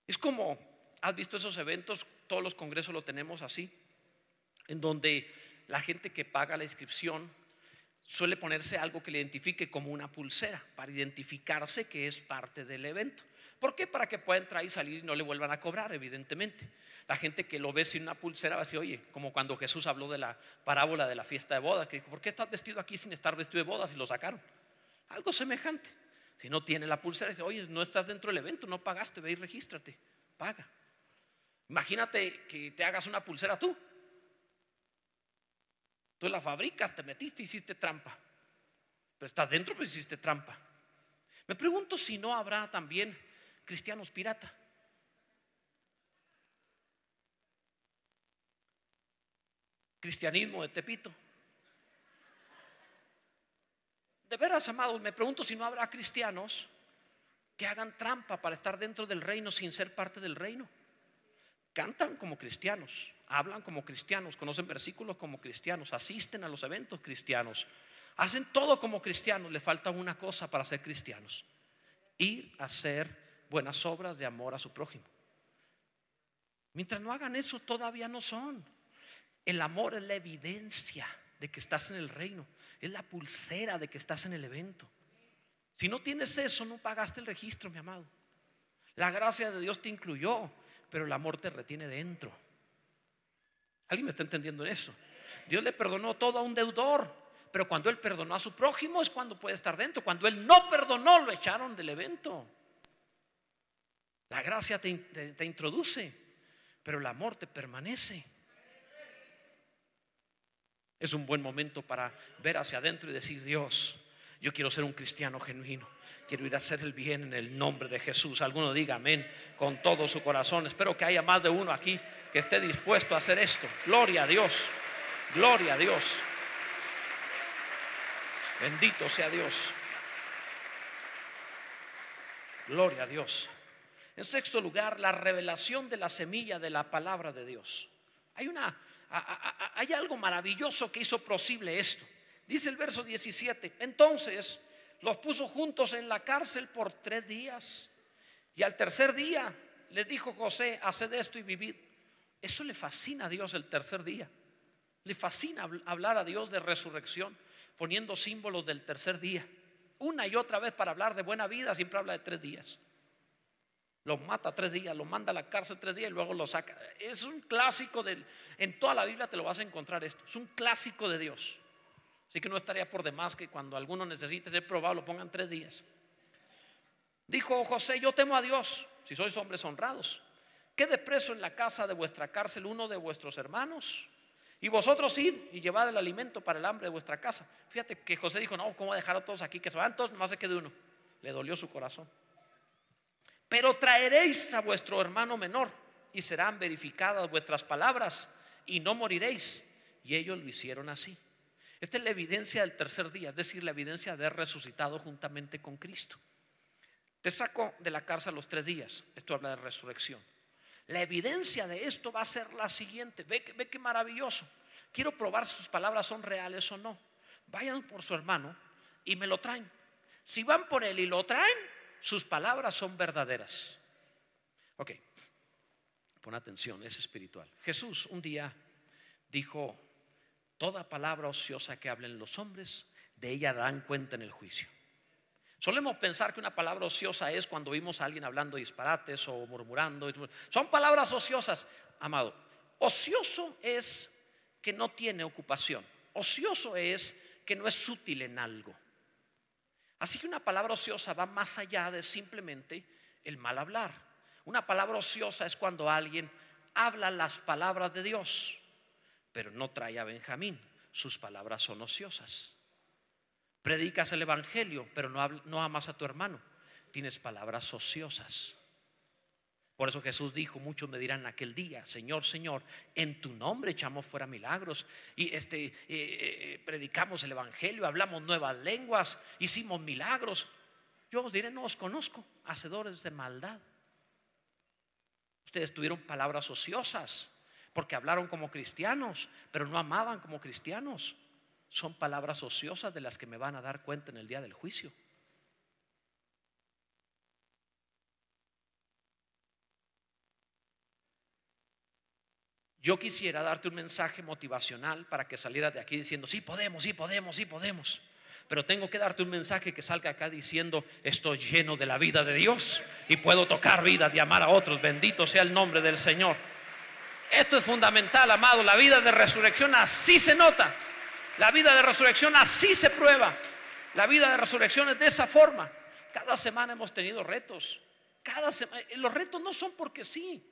Es como, ¿has visto esos eventos? Todos los congresos lo tenemos así, en donde la gente que paga la inscripción suele ponerse algo que le identifique como una pulsera, para identificarse que es parte del evento. ¿Por qué? Para que pueda entrar y salir y no le vuelvan a cobrar, evidentemente. La gente que lo ve sin una pulsera va a decir, oye, como cuando Jesús habló de la parábola de la fiesta de bodas, que dijo, ¿por qué estás vestido aquí sin estar vestido de bodas? Y lo sacaron. Algo semejante. Si no tiene la pulsera, dice, oye, no estás dentro del evento, no pagaste, ve y regístrate, paga. Imagínate que te hagas una pulsera tú. Tú la fabricas, te metiste, hiciste trampa. Pero estás dentro, pues hiciste trampa. Me pregunto si no habrá también cristianos pirata. Cristianismo de Tepito. De veras, amados, me pregunto si no habrá cristianos que hagan trampa para estar dentro del reino sin ser parte del reino. Cantan como cristianos, hablan como cristianos, conocen versículos como cristianos, asisten a los eventos cristianos, hacen todo como cristianos. Le falta una cosa para ser cristianos: ir a ser buenas obras de amor a su prójimo. Mientras no hagan eso, todavía no son. El amor es la evidencia de que estás en el reino, es la pulsera de que estás en el evento. Si no tienes eso, no pagaste el registro, mi amado. La gracia de Dios te incluyó, pero el amor te retiene dentro. ¿Alguien me está entendiendo en eso? Dios le perdonó todo a un deudor, pero cuando Él perdonó a su prójimo es cuando puede estar dentro. Cuando Él no perdonó, lo echaron del evento. La gracia te, introduce, pero el amor te permanece. Es un buen momento para ver hacia adentro y decir, Dios, yo quiero ser un cristiano genuino. Quiero ir a hacer el bien en el nombre de Jesús. Alguno diga amén con todo su corazón. Espero que haya más de uno aquí que esté dispuesto a hacer esto. Gloria a Dios. Gloria a Dios. Bendito sea Dios. Gloria a Dios. En sexto lugar, la revelación de la semilla de la palabra de Dios. Hay, una, hay algo maravilloso que hizo posible esto. Dice el verso 17, entonces los puso juntos en la cárcel por tres días. Y al tercer día le dijo José, haced esto y vivid. Eso le fascina a Dios el tercer día. Le fascina hablar a Dios de resurrección, poniendo símbolos del tercer día. Una y otra vez para hablar de buena vida, siempre habla de tres días. Lo mata tres días, lo manda a la cárcel tres días y luego lo saca. Es un clásico del, en toda la Biblia te lo vas a encontrar esto. Es un clásico de Dios. Así que no estaría por demás que cuando alguno necesite ser probado lo pongan tres días. Dijo José, yo temo a Dios, si sois hombres honrados. Quede preso en la casa de vuestra cárcel uno de vuestros hermanos. Y vosotros id y llevad el alimento para el hambre de vuestra casa. Fíjate que José dijo, no, ¿cómo dejar a todos aquí que se van? Todos, más se quede uno. Le dolió su corazón. Pero traeréis a vuestro hermano menor y serán verificadas vuestras palabras y no moriréis. Y ellos lo hicieron así. Esta es la evidencia del tercer día, es decir, la evidencia de haber resucitado juntamente con Cristo. Te saco de la cárcel los tres días. Esto habla de resurrección. La evidencia de esto va a ser la siguiente. Ve, ve qué maravilloso. Quiero probar si sus palabras son reales o no. Vayan por su hermano y me lo traen. Si van por él y lo traen, sus palabras son verdaderas. Ok, pon atención, es espiritual. Jesús un día dijo, toda palabra ociosa que hablen los hombres, de ella darán cuenta en el juicio. Solemos pensar que una palabra ociosa es cuando vimos a alguien hablando disparates o murmurando. Son palabras ociosas, amado. Ocioso es que no tiene ocupación. Ocioso es que no es útil en algo. Así que una palabra ociosa va más allá de simplemente el mal hablar. Una palabra ociosa es cuando alguien habla las palabras de Dios, pero no trae a Benjamín. Sus palabras son ociosas. Predicas el Evangelio, pero no, no amas a tu hermano. Tienes palabras ociosas. Por eso Jesús dijo, muchos me dirán aquel día, Señor, Señor, en tu nombre echamos fuera milagros y este, eh, eh, predicamos el Evangelio, hablamos nuevas lenguas, hicimos milagros. Yo os diré, no os conozco, hacedores de maldad. Ustedes tuvieron palabras ociosas porque hablaron como cristianos, pero no amaban como cristianos. Son palabras ociosas de las que me van a dar cuenta en el día del juicio. Yo quisiera darte un mensaje motivacional para que salieras de aquí diciendo, sí podemos, sí podemos, sí podemos. Pero tengo que darte un mensaje que salga acá diciendo, estoy lleno de la vida de Dios y puedo tocar vida y amar a otros. Bendito sea el nombre del Señor. Esto es fundamental, amado. La vida de resurrección así se nota. La vida de resurrección así se prueba. La vida de resurrección es de esa forma. Cada semana hemos tenido retos. Cada semana, los retos no son porque sí.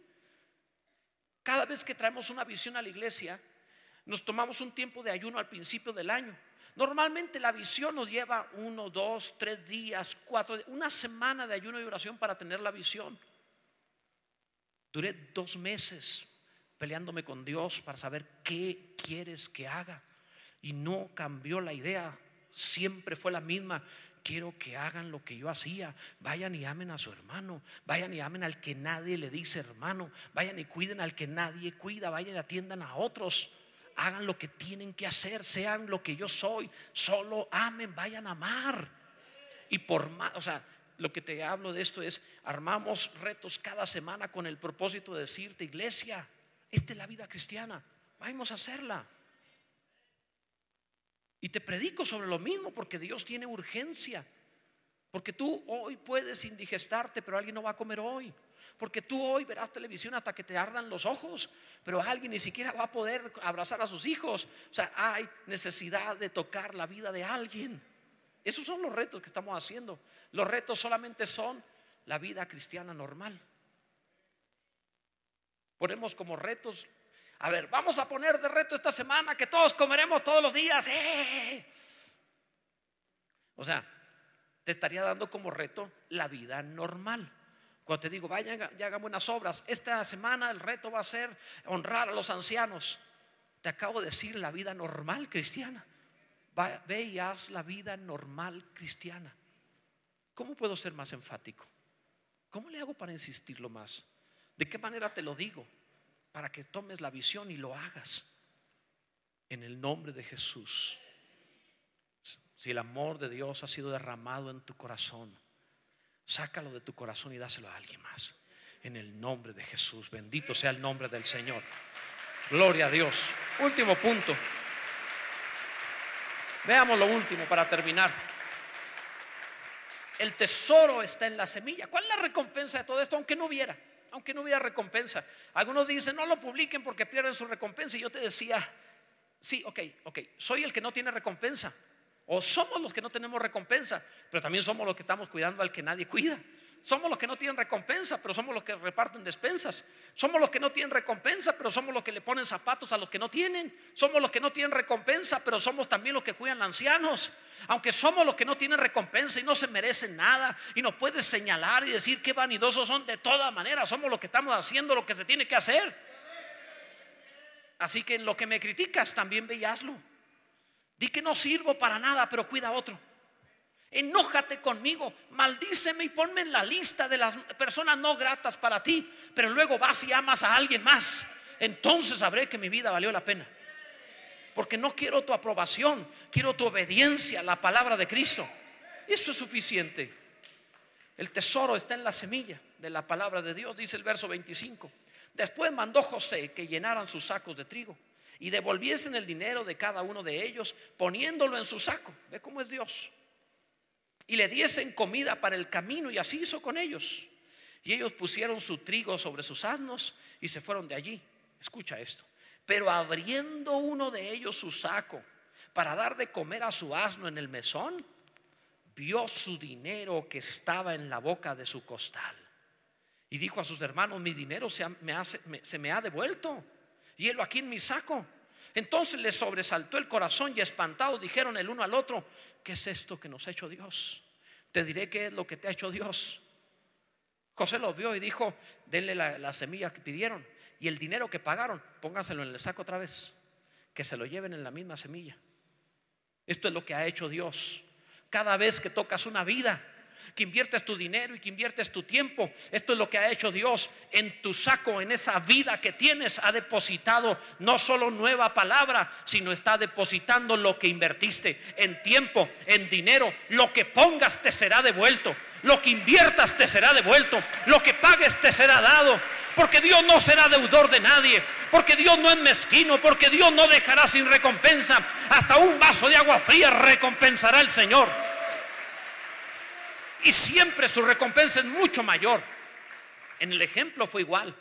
Cada vez que traemos una visión a la iglesia, nos tomamos un tiempo de ayuno al principio del año. Normalmente la visión nos lleva uno, dos, tres días, cuatro, una semana de ayuno y oración para tener la visión. Duré dos meses peleándome con Dios para saber qué quieres que haga. Y no cambió la idea, siempre fue la misma quiero que hagan lo que yo hacía. Vayan y amen a su hermano. Vayan y amen al que nadie le dice hermano. Vayan y cuiden al que nadie cuida. Vayan y atiendan a otros. Hagan lo que tienen que hacer. Sean lo que yo soy. Solo amen. Vayan a amar. Y por más, o sea, lo que te hablo de esto es, armamos retos cada semana con el propósito de decirte, iglesia, esta es la vida cristiana. Vamos a hacerla. Y te predico sobre lo mismo porque Dios tiene urgencia. Porque tú hoy puedes indigestarte, pero alguien no va a comer hoy. Porque tú hoy verás televisión hasta que te ardan los ojos, pero alguien ni siquiera va a poder abrazar a sus hijos. O sea, hay necesidad de tocar la vida de alguien. Esos son los retos que estamos haciendo. Los retos solamente son la vida cristiana normal. Ponemos como retos a ver, vamos a poner de reto esta semana que todos comeremos todos los días. ¡Eh! O sea, te estaría dando como reto la vida normal. Cuando te digo, vayan y hagan buenas obras, esta semana el reto va a ser honrar a los ancianos. Te acabo de decir la vida normal cristiana. ve y haz la vida normal cristiana. ¿Cómo puedo ser más enfático? ¿Cómo le hago para insistirlo más? ¿De qué manera te lo digo? Para que tomes la visión y lo hagas en el nombre de Jesús. Si el amor de Dios ha sido derramado en tu corazón, sácalo de tu corazón y dáselo a alguien más. En el nombre de Jesús. Bendito sea el nombre del Señor. Gloria a Dios. Último punto. Veamos lo último para terminar. El tesoro está en la semilla. ¿Cuál es la recompensa de todo esto? Aunque no hubiera aunque no hubiera recompensa. Algunos dicen, no lo publiquen porque pierden su recompensa. Y yo te decía, sí, ok, ok, soy el que no tiene recompensa. O somos los que no tenemos recompensa, pero también somos los que estamos cuidando al que nadie cuida. Somos los que no tienen recompensa, pero somos los que reparten despensas. Somos los que no tienen recompensa, pero somos los que le ponen zapatos a los que no tienen. Somos los que no tienen recompensa, pero somos también los que cuidan a ancianos. Aunque somos los que no tienen recompensa y no se merecen nada, y nos puedes señalar y decir que vanidosos son de todas maneras, somos los que estamos haciendo lo que se tiene que hacer. Así que en lo que me criticas, también ve Di que no sirvo para nada, pero cuida a otro enójate conmigo, maldíceme y ponme en la lista de las personas no gratas para ti, pero luego vas y amas a alguien más. Entonces sabré que mi vida valió la pena. Porque no quiero tu aprobación, quiero tu obediencia a la palabra de Cristo. Eso es suficiente. El tesoro está en la semilla de la palabra de Dios, dice el verso 25. Después mandó José que llenaran sus sacos de trigo y devolviesen el dinero de cada uno de ellos poniéndolo en su saco. ¿Ve cómo es Dios? Y le diesen comida para el camino y así hizo con ellos. Y ellos pusieron su trigo sobre sus asnos y se fueron de allí. Escucha esto. Pero abriendo uno de ellos su saco para dar de comer a su asno en el mesón, vio su dinero que estaba en la boca de su costal. Y dijo a sus hermanos, mi dinero se, me, ha devuelto. Y él aquí en mi saco. Entonces le sobresaltó el corazón y espantados dijeron el uno al otro, ¿qué es esto que nos ha hecho Dios? Te diré qué es lo que te ha hecho Dios. José lo vio y dijo, denle la, la semilla que pidieron y el dinero que pagaron, póngaselo en el saco otra vez, que se lo lleven en la misma semilla. Esto es lo que ha hecho Dios. Cada vez que tocas una vida, que inviertes tu dinero y que inviertes tu tiempo. Esto es lo que ha hecho Dios en tu saco, en esa vida que tienes. Ha depositado no solo nueva palabra, sino está depositando lo que invertiste en tiempo, en dinero. Lo que pongas te será devuelto. Lo que inviertas te será devuelto. Lo que pagues te será dado. Porque Dios no será deudor de nadie. Porque Dios no es mezquino. Porque Dios no dejará sin recompensa. Hasta un vaso de agua fría recompensará el Señor. Y siempre su recompensa es mucho mayor. En el ejemplo fue igual,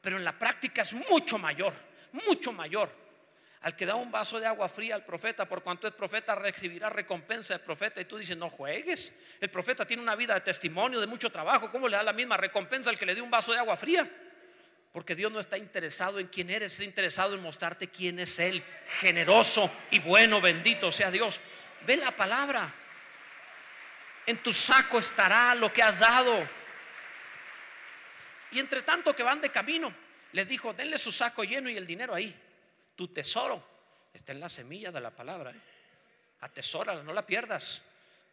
pero en la práctica es mucho mayor, mucho mayor. Al que da un vaso de agua fría al profeta, por cuanto es profeta, recibirá recompensa del profeta. Y tú dices, no juegues. El profeta tiene una vida de testimonio, de mucho trabajo. ¿Cómo le da la misma recompensa al que le dio un vaso de agua fría? Porque Dios no está interesado en quién eres, está interesado en mostrarte quién es Él. Generoso y bueno, bendito sea Dios. Ve la palabra en tu saco estará lo que has dado. Y entre tanto que van de camino, le dijo, denle su saco lleno y el dinero ahí. Tu tesoro está en la semilla de la palabra. ¿eh? Atesórala, no la pierdas.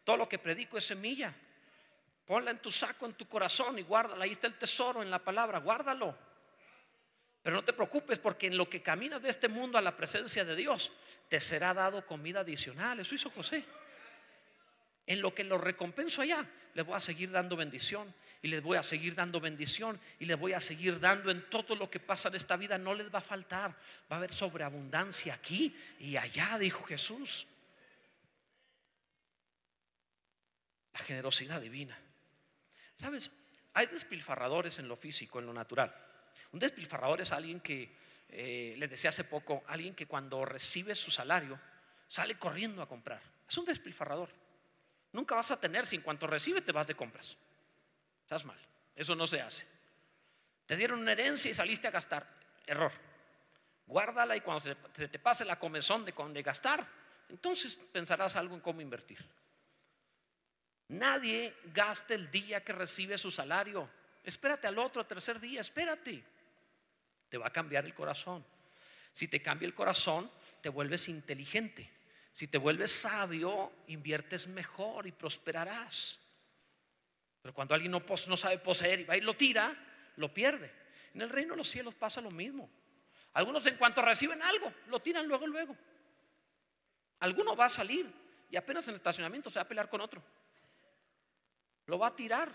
Todo lo que predico es semilla. Ponla en tu saco, en tu corazón y guárdala. Ahí está el tesoro en la palabra, guárdalo. Pero no te preocupes porque en lo que caminas de este mundo a la presencia de Dios, te será dado comida adicional. Eso hizo José. En lo que lo recompenso allá, les voy a seguir dando bendición y les voy a seguir dando bendición y les voy a seguir dando en todo lo que pasa en esta vida. No les va a faltar, va a haber sobreabundancia aquí y allá, dijo Jesús. La generosidad divina. ¿Sabes? Hay despilfarradores en lo físico, en lo natural. Un despilfarrador es alguien que, eh, les decía hace poco, alguien que cuando recibe su salario sale corriendo a comprar. Es un despilfarrador. Nunca vas a tener si en cuanto recibes te vas de compras. Estás mal. Eso no se hace. Te dieron una herencia y saliste a gastar. Error. Guárdala y cuando se, te pase la comezón de, de gastar, entonces pensarás algo en cómo invertir. Nadie gasta el día que recibe su salario. Espérate al otro, tercer día, espérate. Te va a cambiar el corazón. Si te cambia el corazón, te vuelves inteligente. Si te vuelves sabio, inviertes mejor y prosperarás. Pero cuando alguien no, sabe poseer y va y lo tira, lo pierde. En el reino de los cielos pasa lo mismo. Algunos en cuanto reciben algo, lo tiran luego, luego. Alguno va a salir y apenas en el estacionamiento se va a pelear con otro. Lo va a tirar.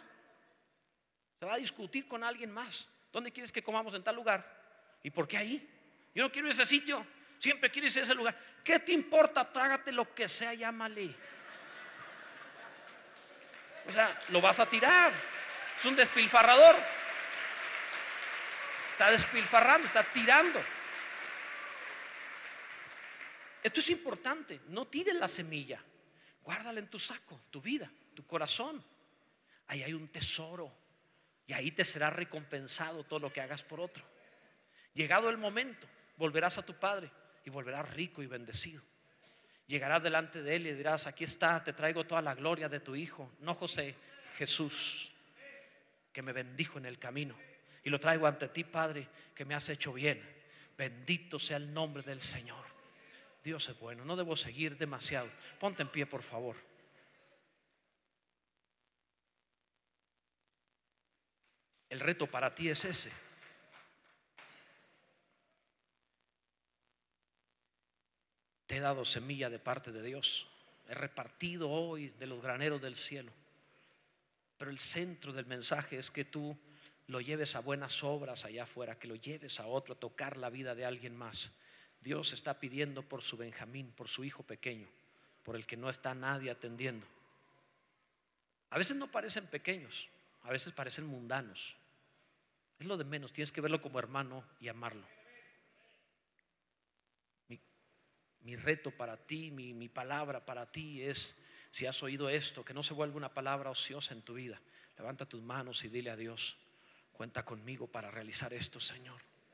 Se va a discutir con alguien más. ¿Dónde quieres que comamos en tal lugar? ¿Y por qué ahí? Yo no quiero ese sitio siempre quieres ir a ese lugar. ¿Qué te importa? Trágate lo que sea, llámale. O sea, lo vas a tirar. Es un despilfarrador. Está despilfarrando, está tirando. Esto es importante. No tires la semilla. Guárdala en tu saco, tu vida, tu corazón. Ahí hay un tesoro. Y ahí te será recompensado todo lo que hagas por otro. Llegado el momento, volverás a tu Padre y volverás rico y bendecido. Llegarás delante de Él y dirás, aquí está, te traigo toda la gloria de tu Hijo, no José, Jesús, que me bendijo en el camino. Y lo traigo ante ti, Padre, que me has hecho bien. Bendito sea el nombre del Señor. Dios es bueno, no debo seguir demasiado. Ponte en pie, por favor. El reto para ti es ese. Te he dado semilla de parte de Dios. he repartido hoy de los graneros del cielo. Pero el centro del mensaje es que tú lo lleves a buenas obras allá afuera, que lo lleves a otro, a tocar la vida de alguien más. Dios está pidiendo por su Benjamín, por su hijo pequeño, por el que no está nadie atendiendo. A veces no parecen pequeños, a veces parecen mundanos. Es lo de menos, tienes que verlo como hermano y amarlo. Mi, reto para ti, mi, mi palabra para ti es, si has oído esto, que no se vuelva una palabra ociosa en tu vida. Levanta tus manos y dile a Dios, cuenta conmigo para realizar esto, Señor.